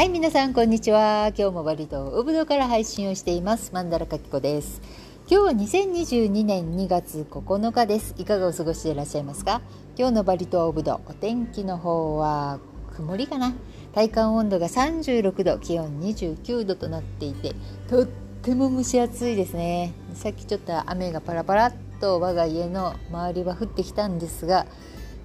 はい皆さんこんにちは。今日もバリ島ウブドから配信をしています。マンダラカキコです。今日は2022年2月9日です。いかがお過ごしでいらっしゃいますか？今日のバリ島ウブドお天気の方は曇りかな。体感温度が36度気温29度となっていてとっても蒸し暑いですね。さっきちょっと雨がパラパラっと我が家の周りは降ってきたんですが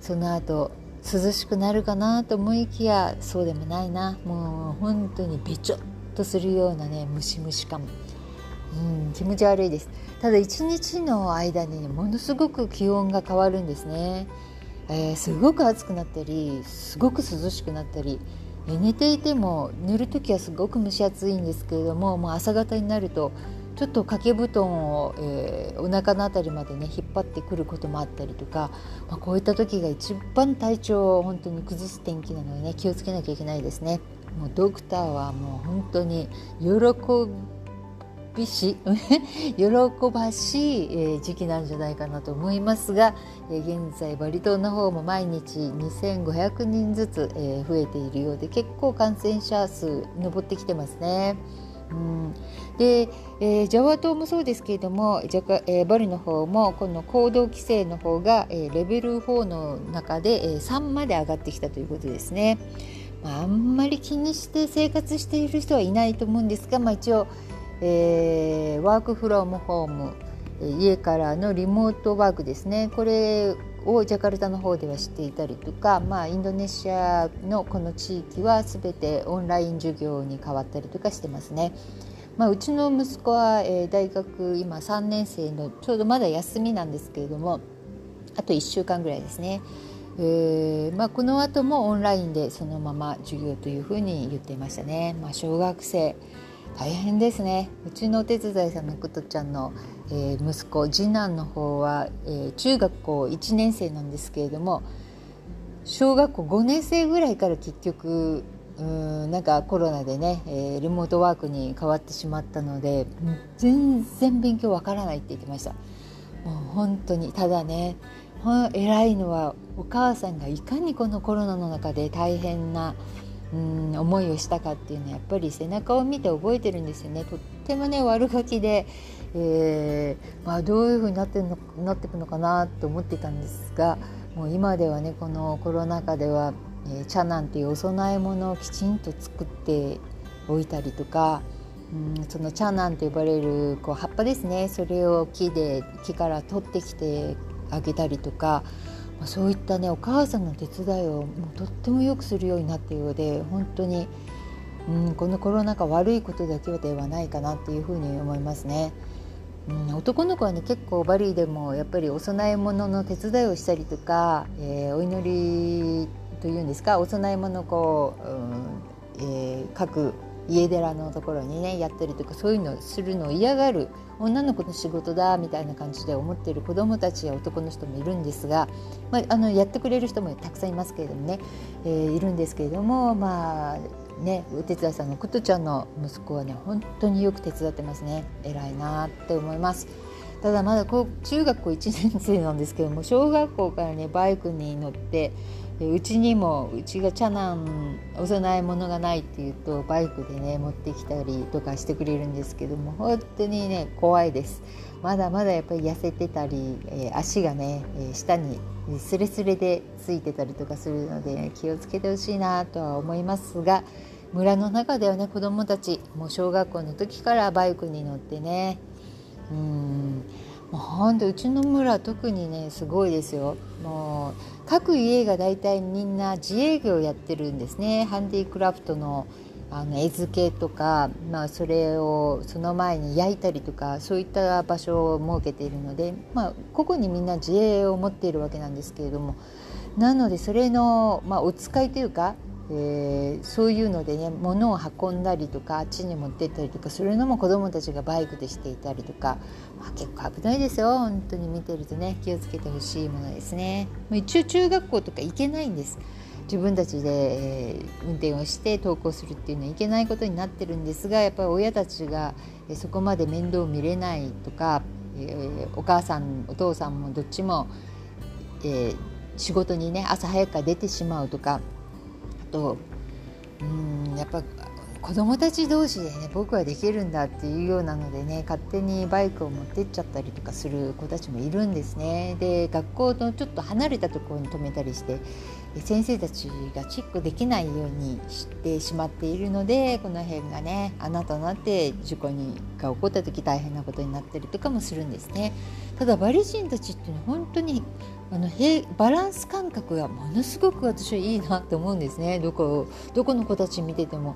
その後涼しくなるかなと思いきやそうでもないな。もう本当にべちょっとするようなねムシムシ感。うん気持ち悪いです。ただ一日の間に、ね、ものすごく気温が変わるんですね、えー、すごく暑くなったりすごく涼しくなったり寝ていても寝る時はすごく蒸し暑いんですけれどももう朝方になるとちょっと掛け布団を、えー、お腹の辺りまでね引っ張ってくることもあったりとか、まあ、こういった時が一番体調を本当に崩す天気なのでね気をつけなきゃいけないですね。もうドクターはもう本当に喜びし 喜ばしい、時期なんじゃないかなと思いますが、現在バリ島の方も毎日2500人ずつ、増えているようで結構感染者数上ってきてますね。うん、で、えー、ジャワ島もそうですけれどもジャカ、えー、バリの方もこの行動規制の方が、えー、レベル4の中で、えー、3まで上がってきたということですね。まあ、あんまり気にして生活している人はいないと思うんですが、まあ、一応、えー、ワークフロームホーム家からのリモートワークですねこれをジャカルタの方では知っていたりとか、まあ、インドネシアのこの地域は全てオンライン授業に変わったりとかしてますね。まあ、うちの息子は、えー、大学今3年生のちょうどまだ休みなんですけれどもあと1週間ぐらいですね。えーまあ、この後もオンラインでそのまま授業というふうに言っていましたね。まあ、小学生大変ですね。うちのお手伝いさんのことちゃんの、えー、息子次男の方は、えー、中学校1年生なんですけれども小学校5年生ぐらいから結局うんなんかコロナでね、えー、リモートワークに変わってしまったので全然勉強わからないって言ってました。もう本当にただね偉いのはお母さんがいかにこのコロナの中で大変なうん思いをしたかっていうのはやっぱり背中を見て覚えてるんですよね。とってもね悪ガキで、えー、まあ、どういうふうになってのなっていくのかなと思ってたんですがもう今ではねこのコロナ禍では、えー、茶なんていうお供え物をきちんと作っておいたりとかうんその茶なんと呼ばれるこう葉っぱですね。それを木で木から取ってきてあげたりとかまそういったねお母さんの手伝いをもうとってもよくするようになったようで本当に、うん、このコロナ禍悪いことだけではないかなっていうふうに思いますね。うん、男の子はね結構バリーでもやっぱりお供え物の手伝いをしたりとか、えー、お祈りというんですかお供え物をこう、うんえー、各家寺のところにねやったりとかそういうのをするのを嫌がる女の子の仕事だみたいな感じで思っている子どもたちや男の人もいるんですが、まあ、あのやってくれる人もたくさんいますけれどもね、えー、いるんですけれどもまあねお手伝いさんのことちゃんの息子はね本当によく手伝ってますね偉いなって思います。ただまだ中学校1年生なんですけども小学校からねバイクに乗ってうちにもうちが茶なんお供え物がないっていうとバイクでね持ってきたりとかしてくれるんですけども本当にね怖いです。まだまだやっぱり痩せてたり、え、足がね、え、下にスレスレでついてたりとかするので、気をつけてほしいなとは思いますが村の中ではね子どもたちもう小学校の時からバイクに乗ってねうんもうほんとうちの村特にねすごいですよ。もう各家が大体みんな自営業やってるんですね。ハンディクラフトのあの絵付けとか、まあ、それをその前に焼いたりとかそういった場所を設けているので、まあ、個々にみんな自営を持っているわけなんですけれども。なのでそれの、まあ、お使いというかえー、そういうのでね物を運んだりとかあっちに持ってったりとかするのも子どもたちがバイクでしていたりとか、まあ、結構危ないですよ本当に見てるとね気をつけてほしいものですね。一応中学校とか行けないんです自分たちで、えー、運転をして登校するっていうのはいけないことになってるんですがやっぱり親たちがそこまで面倒を見れないとか、えー、お母さんお父さんもどっちも、えー、仕事にね朝早くから出てしまうとかとうんやっぱ子供たち同士でね僕はできるんだっていうようなのでね勝手にバイクを持ってっちゃったりとかする子たちもいるんですね。で学校のちょっと離れたところに止めたりして先生たちがチェックできないようにしてしまっているのでこの辺がね穴となって事故にが起こった時大変なことになったりとかもするんですね。ただバリ人たちっていうのは本当にあのバランス感覚がものすごく私はいいなと思うんですねどこどこの子たち見てても。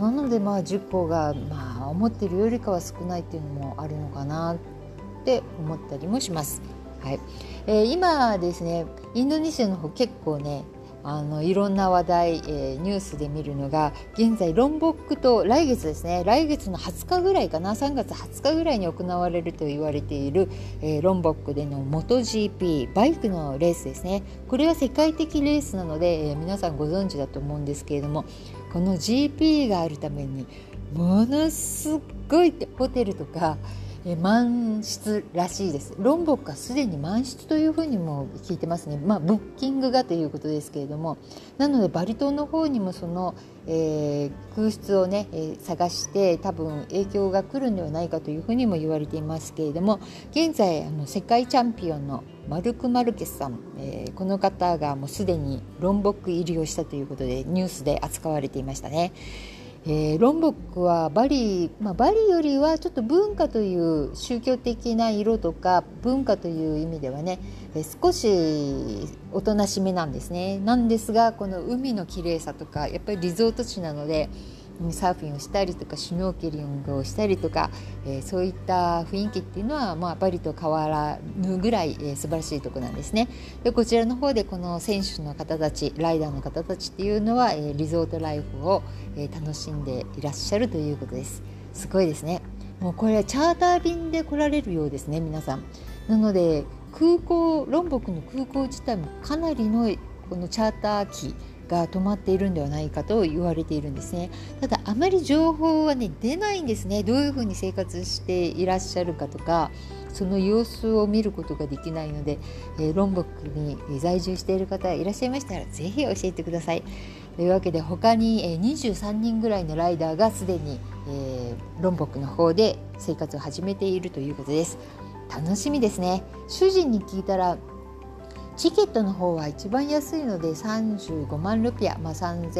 なのでまあ10個がまあ思ってるよりかは少ないっていうのもあるのかなって思ったりもします。はいえー、今ですねインドネシアの方結構ねあのいろんな話題、えー、ニュースで見るのが現在ロンボックと来月ですね。来月の20日ぐらいかな。3月20日ぐらいに行われると言われている、えー、ロンボックでの MotoGP バイクのレースですね。これは世界的レースなので、えー、皆さんご存知だと思うんですけれどもこの GP があるためにものすごいってホテルとか満室らしいです。ロンボックはすでに満室というふうにも聞いてますね。まあブッキングがということですけれども。なのでバリ島の方にもその、えー、空室をね、えー、探して多分影響が来るんではないかというふうにも言われていますけれども。現在あの世界チャンピオンのマルク・マルケスさん、えー、この方がもうすでにロンボック入りをしたということでニュースで扱われていましたね。えー、ロンボックはバリ、まあ、バリよりはちょっと文化という宗教的な色とか文化という意味ではね、えー、少しおとなしめなんですね。なんですがこの海の綺麗さとかやっぱりリゾート地なのでサーフィンをしたりとかシュノーケリングをしたりとか、えー、そういった雰囲気っていうのは、まあ、バリと変わらぬぐらい、えー、素晴らしいとこなんですね。でこちらの方でこの選手の方たちライダーの方たちっていうのは、えー、リゾートライフを、えー、楽しんでいらっしゃるということです。すごいですね。もうこれはチャーター便で来られるようですね皆さん。なので空港ロンボクの空港自体もかなりのこのチャーター機が止まっているんではないかと言われているんですね。ただあまり情報はね出ないんですね。どういうふうに生活していらっしゃるかとかその様子を見ることができないので、えー、ロンボックに在住している方いらっしゃいましたらぜひ教えてください。というわけで他に、え、23人ぐらいのライダーがすでに、えー、ロンボックの方で生活を始めているということです。楽しみですね。主人に聞いたらチケットの方は一番安いので35万ルピア、まあ、3000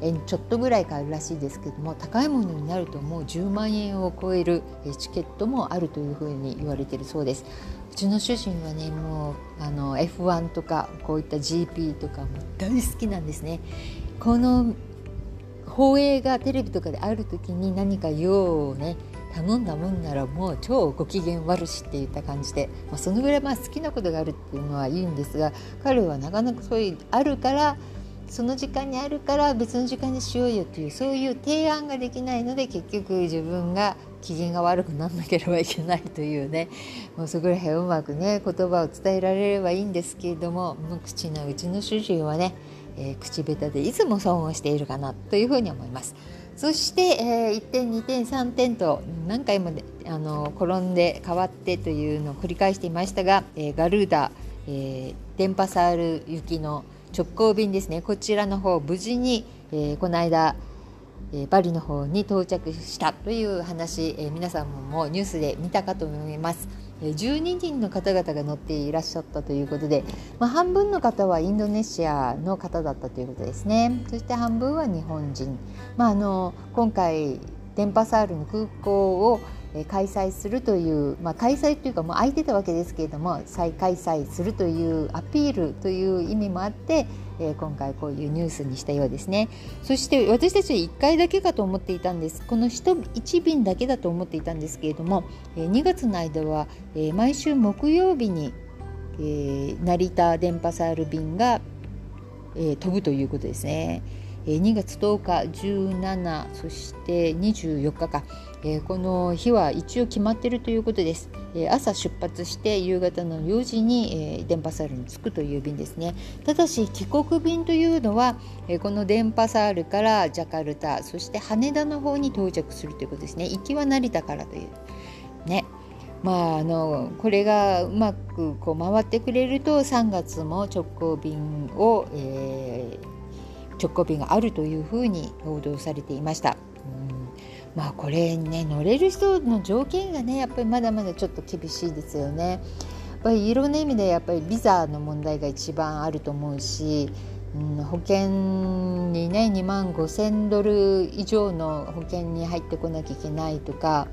円ちょっとぐらいかあるらしいですけども高いものになるともう10万円を超えるチケットもあるというふうに言われているそうです。うちの主人はねもうあの F1 とかこういった GP とかも大好きなんですね。この放映がテレビとかである時に何か用をね頼んだもんならもう超ご機嫌悪しって言った感じで、まあ、そのぐらいまあ好きなことがあるっていうのはいいんですが彼はなかなかそういうあるからその時間にあるから別の時間にしようよというそういう提案ができないので結局自分が機嫌が悪くならなければいけないというねもうそこら辺うまくね言葉を伝えられればいいんですけれども無口なうちの主人はね、えー、口下手でいつも損をしているかなというふうに思います。そして、えー、1点2点3点と何回も、あの転んで変わってというのを繰り返していましたが、えー、ガルーダ、えー、電波サール行きの直行便ですねこちらの方無事に、えー、この間、えー、バリの方に到着したという話、えー、皆さんもニュースで見たかと思います。12人の方々が乗っていらっしゃったということで、まあ、半分の方はインドネシアの方だったということですね。そして半分は日本人、まあ、あの今回電波サールの空港を開催するという、まあ、開催というかもう空いてたわけですけれども再開催するというアピールという意味もあって、えー、今回こういうニュースにしたようですねそして私たちは1回だけかと思っていたんですこの 1, 1便だけだと思っていたんですけれども、えー、2月の間は、えー、毎週木曜日に、えー、成田電波サール便が、えー、飛ぶということですね。2月10日17そして24日か、この日は一応決まっているということです、朝出発して夕方の4時に、え、電波サールに着くという便ですね。ただし帰国便というのは、この電波サールからジャカルタそして羽田の方に到着するということですね。行きは成田からというね。まあ、あのこれがうまくこう回ってくれると3月も直行便を、えー、直行便があるというふうに報道されていました。まあこれね乗れる人の条件がねやっぱりまだまだちょっと厳しいですよね。やっぱりいろんな意味でやっぱりビザの問題が一番あると思うし、うん、保険にね2万5,000ドル以上の保険に入ってこなきゃいけないとか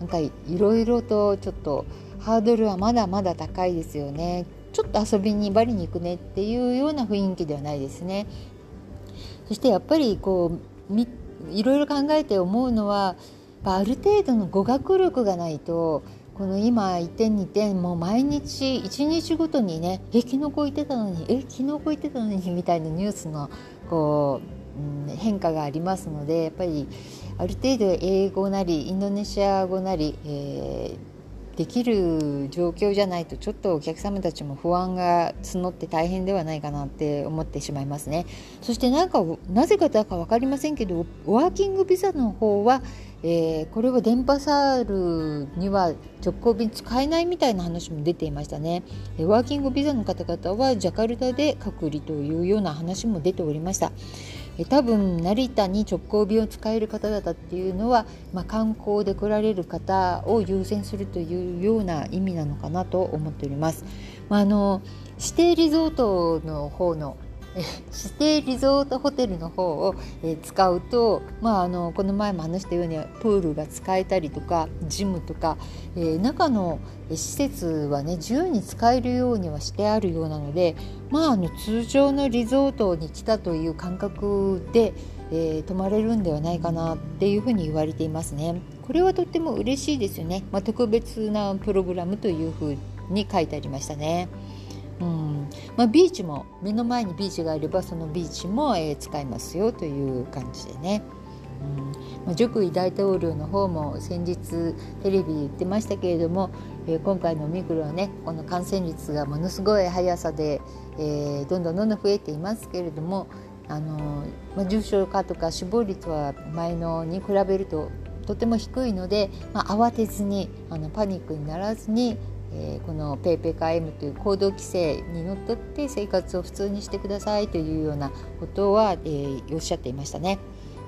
なんかいろいろとちょっとハードルはまだまだ高いですよね。ちょっと遊びにバリに行くねっていうような雰囲気ではないですね。そしてやっぱりこういろいろ考えて思うのはある程度の語学力がないとこの今1点2点もう毎日1日ごとにね「え昨日こう言ってたのにえ昨日こう言ってたのに」みたいなニュースのこう、うん、変化がありますのでやっぱりある程度英語なりインドネシア語なり、えーできる状況じゃないとちょっとお客様たちも不安が募って大変ではないかなって思ってしまいますね。そしてなんかなぜかだか分かりませんけどワーキングビザの方は、えー、これは電波サールには直行便使えないみたいな話も出ていましたね。ワーキングビザの方々はジャカルタで隔離というような話も出ておりました。え多分成田に直行便を使える方々っていうのは、まあ、観光で来られる方を優先するというような意味なのかなと思っております。まあ、あの指定リゾートの方の指定リゾートホテルの方を、え使うと、まあ、あのこの前も話したようにプールが使えたりとかジムとか、えー、中の施設はね自由に使えるようにはしてあるようなので、まあ、あの通常のリゾートに来たという感覚で、えー、泊まれるんではないかなっていうふうに言われていますね。これはとっても嬉しいですよね。まあ、特別なプログラムというふうに書いてありましたね。うんまあ、ビーチも目の前にビーチがあればそのビーチも、えー、使いますよという感じでね。うんまあ、ジョク大統領の方も先日テレビで言ってましたけれども、えー、今回のオミクロンねこの感染率がものすごい速さで、えー、どんどんどんどん増えていますけれどもあの、まあ、重症化とか死亡率は前のに比べるととても低いので、まあ、慌てずにあのパニックにならずにえー、この PayPayKM という行動規制にのっとって生活を普通にしてくださいというようなことは、えー、おっしゃっていましたね。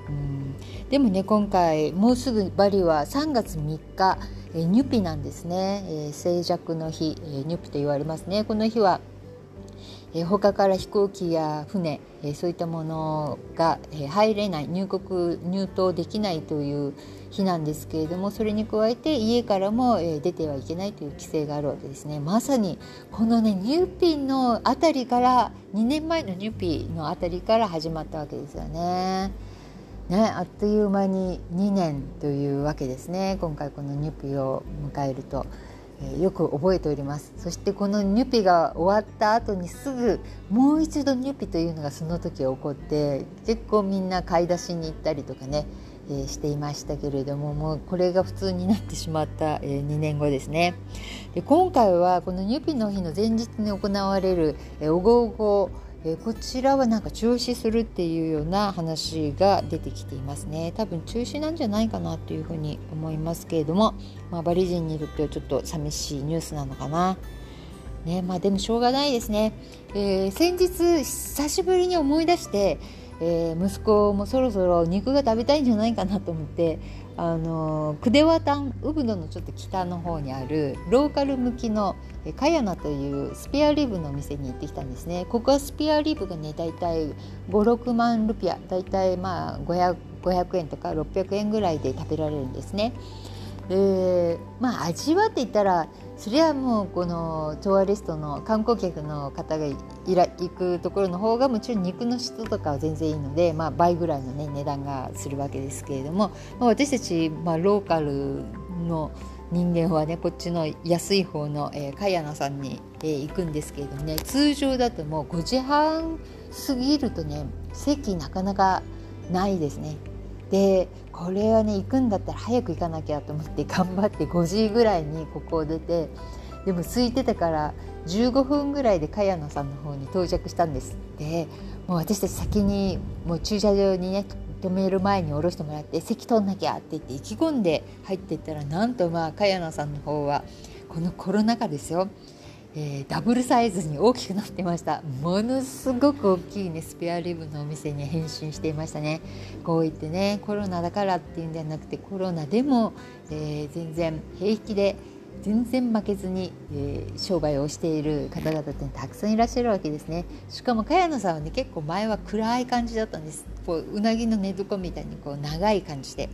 うん。でもね今回もうすぐバリは3月3日、えー、ニュピなんですね、えー、静寂の日、えー、ニュピと言われますね。この日はえー、他から飛行機や船、えー、そういったものが、えー、入れない入国入島できないという日なんですけれどもそれに加えて家からも、え、出てはいけないという規制があるわけですねまさにこのねニューピンの辺りから2年前のニューピーの辺りから始まったわけですよね。ね、あっという間に2年というわけですね今回このニューピーを迎えると。えよく覚えておりますそしてこのニュピが終わった後にすぐもう一度ニュピというのがその時起こって結構みんな買い出しに行ったりとかね、え、していましたけれどももうこれが普通になってしまった、え、2年後ですね。で今回はこのニュピの日の前日に行われる、え、おごおごえ、こちらはなんか中止するっていうような話が出てきていますね。多分中止なんじゃないかなというふうに思いますけれども、まあ、バリ人にとってはちょっと寂しいニュースなのかな。ねまあ、でもしょうがないですね、えー、先日久しぶりに思い出して、えー、息子もそろそろ肉が食べたいんじゃないかなと思ってあのクデワタンウブドのちょっと北の方にあるローカル向きのカヤナというスペアリブの店に行ってきたんですね。ここはスペアリブがねだいたい56万ルピアだいたいまあ 500, 500円とか600円ぐらいで食べられるんですね。でまあ味はって言ったらそれはもうこのトーアリストの観光客の方がいら行くところの方がもちろん肉の質とかは全然いいので、まあ、倍ぐらいの、ね、値段がするわけですけれども、まあ、私たち、まあ、ローカルの人間はねこっちの安い方の、えー、カヤナさんに、えー、行くんですけれどもね通常だともう5時半過ぎるとね席なかなかないですね。でこれはね行くんだったら早く行かなきゃと思って 頑張って5時ぐらいにここを出てでも空いてたから15分ぐらいで茅野さんの方に到着したんです。でもう私たち先にもう駐車場にね止める前に降ろしてもらって席取んなきゃって言って意気込んで入っていったらなんとまあ茅野さんの方はこのコロナ禍ですよ、えー、ダブルサイズに大きくなってました。ものすごく大きいねスペアリブのお店に変身していましたね。こう言ってねコロナだからっていうんではなくてコロナでも、えー、全然平気で全然負けずに、えー、商売をしている方々ってたくさんいらっしゃるわけですね。しかも茅野さんはね結構前は暗い感じだったんです。こううなぎの寝床みたいにこう長い感じで。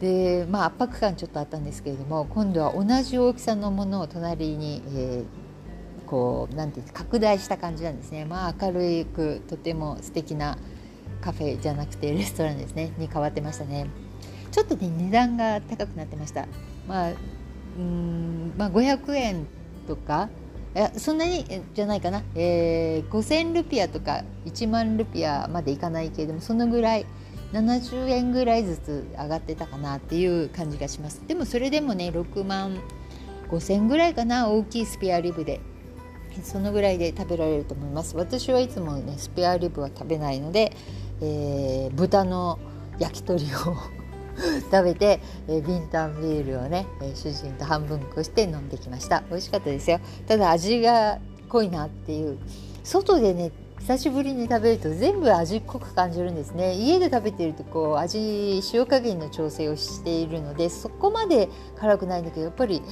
でまあ圧迫感ちょっとあったんですけれども今度は同じ大きさのものを隣に、えー、こうなんていう拡大した感じなんですね。まあ明るくとても素敵なカフェじゃなくてレストランですね。に変わってましたね。ちょっとね値段が高くなってました。まあうんまあ500円とかいやそんなにじゃないかな、えー、5000ルピアとか1万ルピアまでいかないけれどもそのぐらい70円ぐらいずつ上がってたかなっていう感じがします。でもそれでもね6万5000ぐらいかな大きいスペアリブで。そのぐらいで食べられると思います。私はいつもねスペアリブは食べないので、えー、豚の焼き鳥を 食べて、えー、ビンタンビールをね、えー、主人と半分こして飲んできました。美味しかったですよ。ただ味が濃いなっていう。外でね久しぶりに食べると全部味濃く感じるんですね。家で食べているとこう味塩加減の調整をしているのでそこまで辛くないんだけどやっぱり、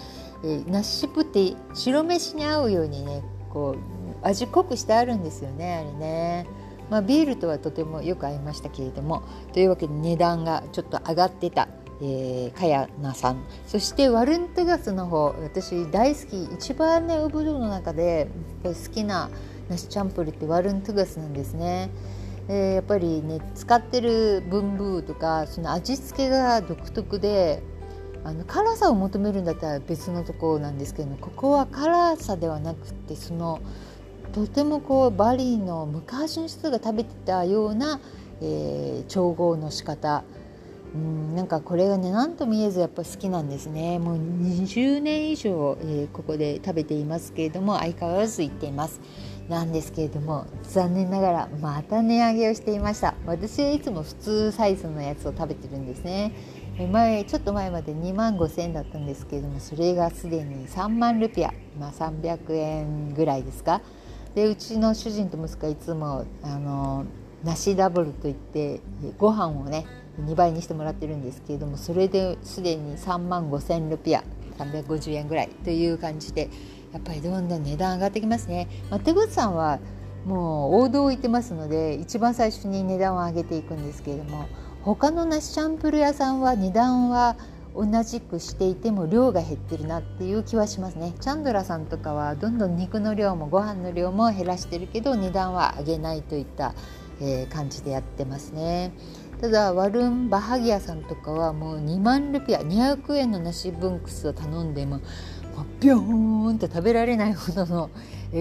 えー、ナッシュプって白飯に合うようにねこう味濃くしてあるんですよねあれね。まあ、ビールとはとてもよく合いましたけれども。というわけで値段がちょっと上がってた、えー、かやなさん。そしてワルンテガスの方私大好き一番ねウブドウの中で好きな梨チャンプルってワルントゥガスなんですね。でやっぱりね使ってる文風とかその味付けが独特であの辛さを求めるんだったら別のところなんですけどここは辛さではなくてそのとてもこうバリーの昔の人が食べてたような、えー、調合の仕方。うんなんかこれがね何と見えずやっぱ好きなんですね。もう20年以上、えー、ここで食べていますけれども相変わらず行っています。なんですけれども残念ながらまた値上げをしていました。私はいつも普通サイズのやつを食べてるんですね。前ちょっと前まで2万5千円だったんですけれどもそれがすでに3万ルピア、まあ、300円ぐらいですか。でうちの主人と息子はいつもあの梨ダブルといってご飯をね2倍にしてもらってるんですけれどもそれですでに3万5千ルピア350円ぐらいという感じでやっぱりどんどん値段上がってきますね。まあ、手口さんはもう王道を行ってますので一番最初に値段を上げていくんですけれども他の梨シャンプル屋さんは値段は同じくしていても量が減ってるなっていう気はしますねチャンドラさんとかはどんどん肉の量もご飯の量も減らしてるけど値段は上げないといった、えー、感じでやってますねただワルン・バハギアさんとかはもう2万ルピア200円の梨ブンクスを頼んでもビョーンと食べられないほどの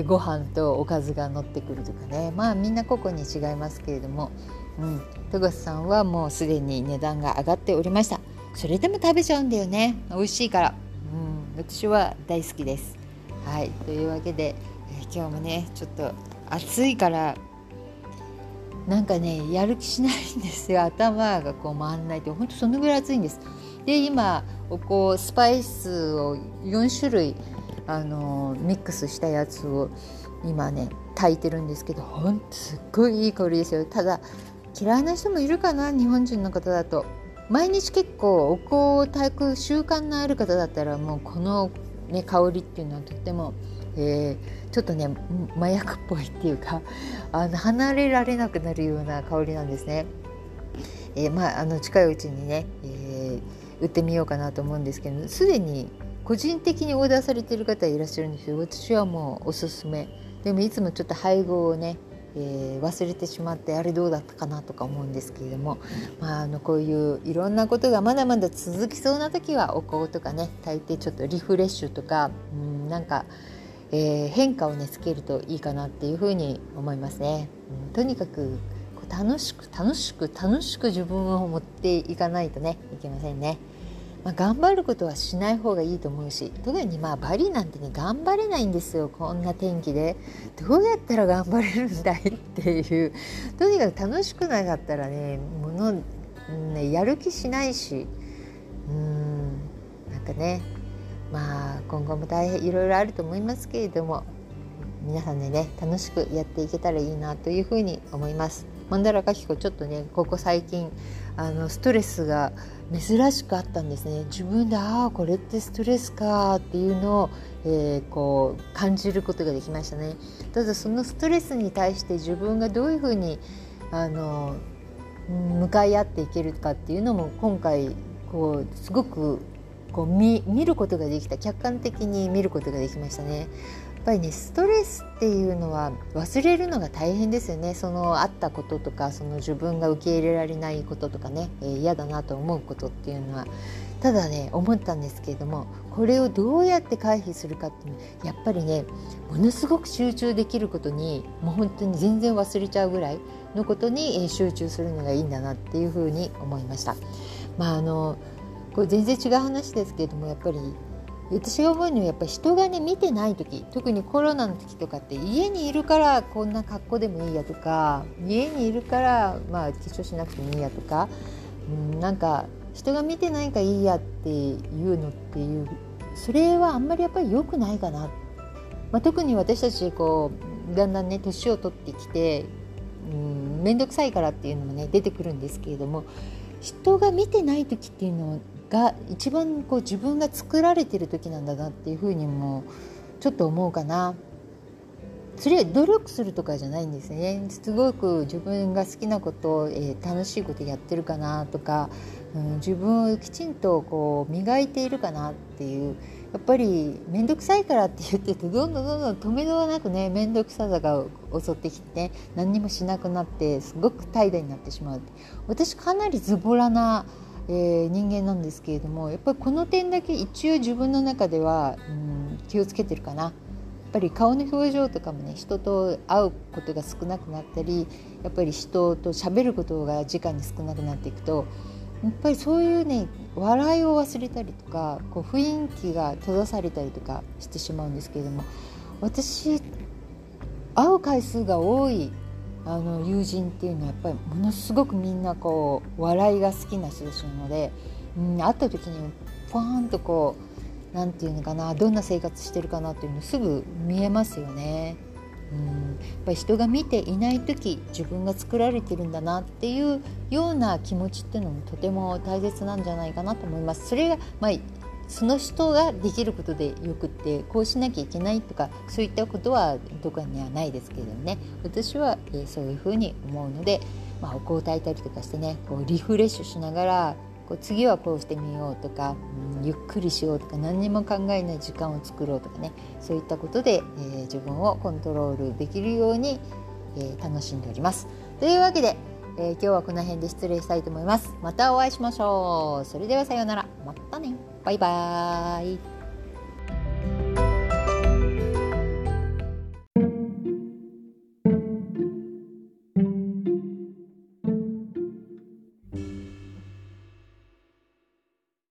ご飯とおかずが乗ってくるとかね。まあみんな個々に違いますけれども、うん、戸越さんはもうすでに値段が上がっておりました。それでも食べちゃうんだよね。美味しいから、うん、私は大好きです。はい。というわけで、えー、今日もねちょっと暑いからなんかねやる気しないんですよ。頭がこう回んないと本当そのぐらい暑いんです。で今こうスパイスを4種類あのミックスしたやつを今ね炊いてるんですけどほんとすっごいいい香りですよただ嫌いな人もいるかな日本人の方だと毎日結構お香を炊く習慣のある方だったらもうこの、ね、香りっていうのはとっても、えー、ちょっとね麻薬っぽいっていうかあの離れられなくなるような香りなんですね。えー、まあ、あの近いうちにね、えー売ってみようかなと思うんですけどすでに個人的にオーダーされてる方いらっしゃるんですけど私はもうおすすめでもいつもちょっと配合をね、えー、忘れてしまってあれどうだったかなとか思うんですけれども、まあ、あのこういういろんなことがまだまだ続きそうな時はお香とかね炊いてちょっとリフレッシュとかうんなんか、えー、変化をねつけるといいかなっていうふうに思いますね。うん、とにかく楽しく楽しく楽しく自分を持っていかないとねいけませんね。まあ、頑張ることはしない方がいいと思うし特にまあバリなんてね頑張れないんですよこんな天気で。どうやったら頑張れるんだいっていう。とにかく楽しくなかったらねもの、ね、やる気しないし。うんなんかねまあ今後も大変いろいろあると思いますけれども皆さんでね楽しくやっていけたらいいなというふうに思います。マンダラカキコちょっとねここ最近あのストレスが珍しくあったんですね。自分でああこれってストレスかっていうのを、えー、こう感じることができましたね。ただそのストレスに対して自分がどういうふうにあの向かい合っていけるかっていうのも今回こうすごくこう見見ることができた。客観的に見ることができましたね。っぱりねストレスっていうのは忘れるのが大変ですよねそのあったこととかその自分が受け入れられないこととかね、えー、嫌だなと思うことっていうのはただね思ったんですけれどもこれをどうやって回避するかっていうのはやっぱりねものすごく集中できることにもう本当に全然忘れちゃうぐらいのことに集中するのがいいんだなっていうふうに思いました。まああのこれ全然違う話ですけれどもやっぱり私が思うにはやっぱり人がね見てない時特にコロナの時とかって家にいるからこんな格好でもいいやとか家にいるからまあ化粧しなくてもいいやとか、うん、なんか人が見てないからいいやっていうのっていうそれはあんまりやっぱり良くないかな、まあ、特に私たちこうだんだんね年を取ってきて面倒くさいからっていうのもね出てくるんですけれども人が見てない時っていうのはが一番こう自分が作られてる時なんだなっていうふうにもちょっと思うかな。それ努力するとかじゃないんですね。すごく自分が好きなこと、えー、楽しいことやってるかなとか、うん、自分をきちんとこう磨いているかなっていう。やっぱり面倒くさいからって言っててどんどんどんどん止めどはなくね面倒くささが襲ってきて、何にもしなくなってすごく怠惰になってしまう。私かなりズボラな、えー、人間なんですけれどもやっぱりこの点だけ一応自分の中では、うん、気をつけてるかな。やっぱり顔の表情とかもね人と会うことが少なくなったりやっぱり人と喋ることが時間に少なくなっていくとやっぱりそういうね笑いを忘れたりとかこう雰囲気が閉ざされたりとかしてしまうんですけれども私会う回数が多いあの友人っていうのはやっぱりものすごくみんなこう笑いが好きな人たちなので、うん、会った時にポーンとこう何て言うのかなどんな生活してるかなっていうのすぐ見えますよね。うん、やっぱり人が見ていない時自分が作られてるんだなっていうような気持ちっていうのもとても大切なんじゃないかなと思います。それが、まあ、その人ができることでよくってこうしなきゃいけないとかそういったことはどこにはないですけどね私は、えー、そういうふうに思うので、まあ、お香を炊いたりとかしてねこうリフレッシュしながらこう次はこうしてみようとか、うん、ゆっくりしようとか何にも考えない時間を作ろうとかねそういったことで、えー、自分をコントロールできるように、えー、楽しんでおります。というわけで、えー、今日はこの辺で失礼したいと思います。またお会いしましょう。それではさようなら。またね。バイバーイ。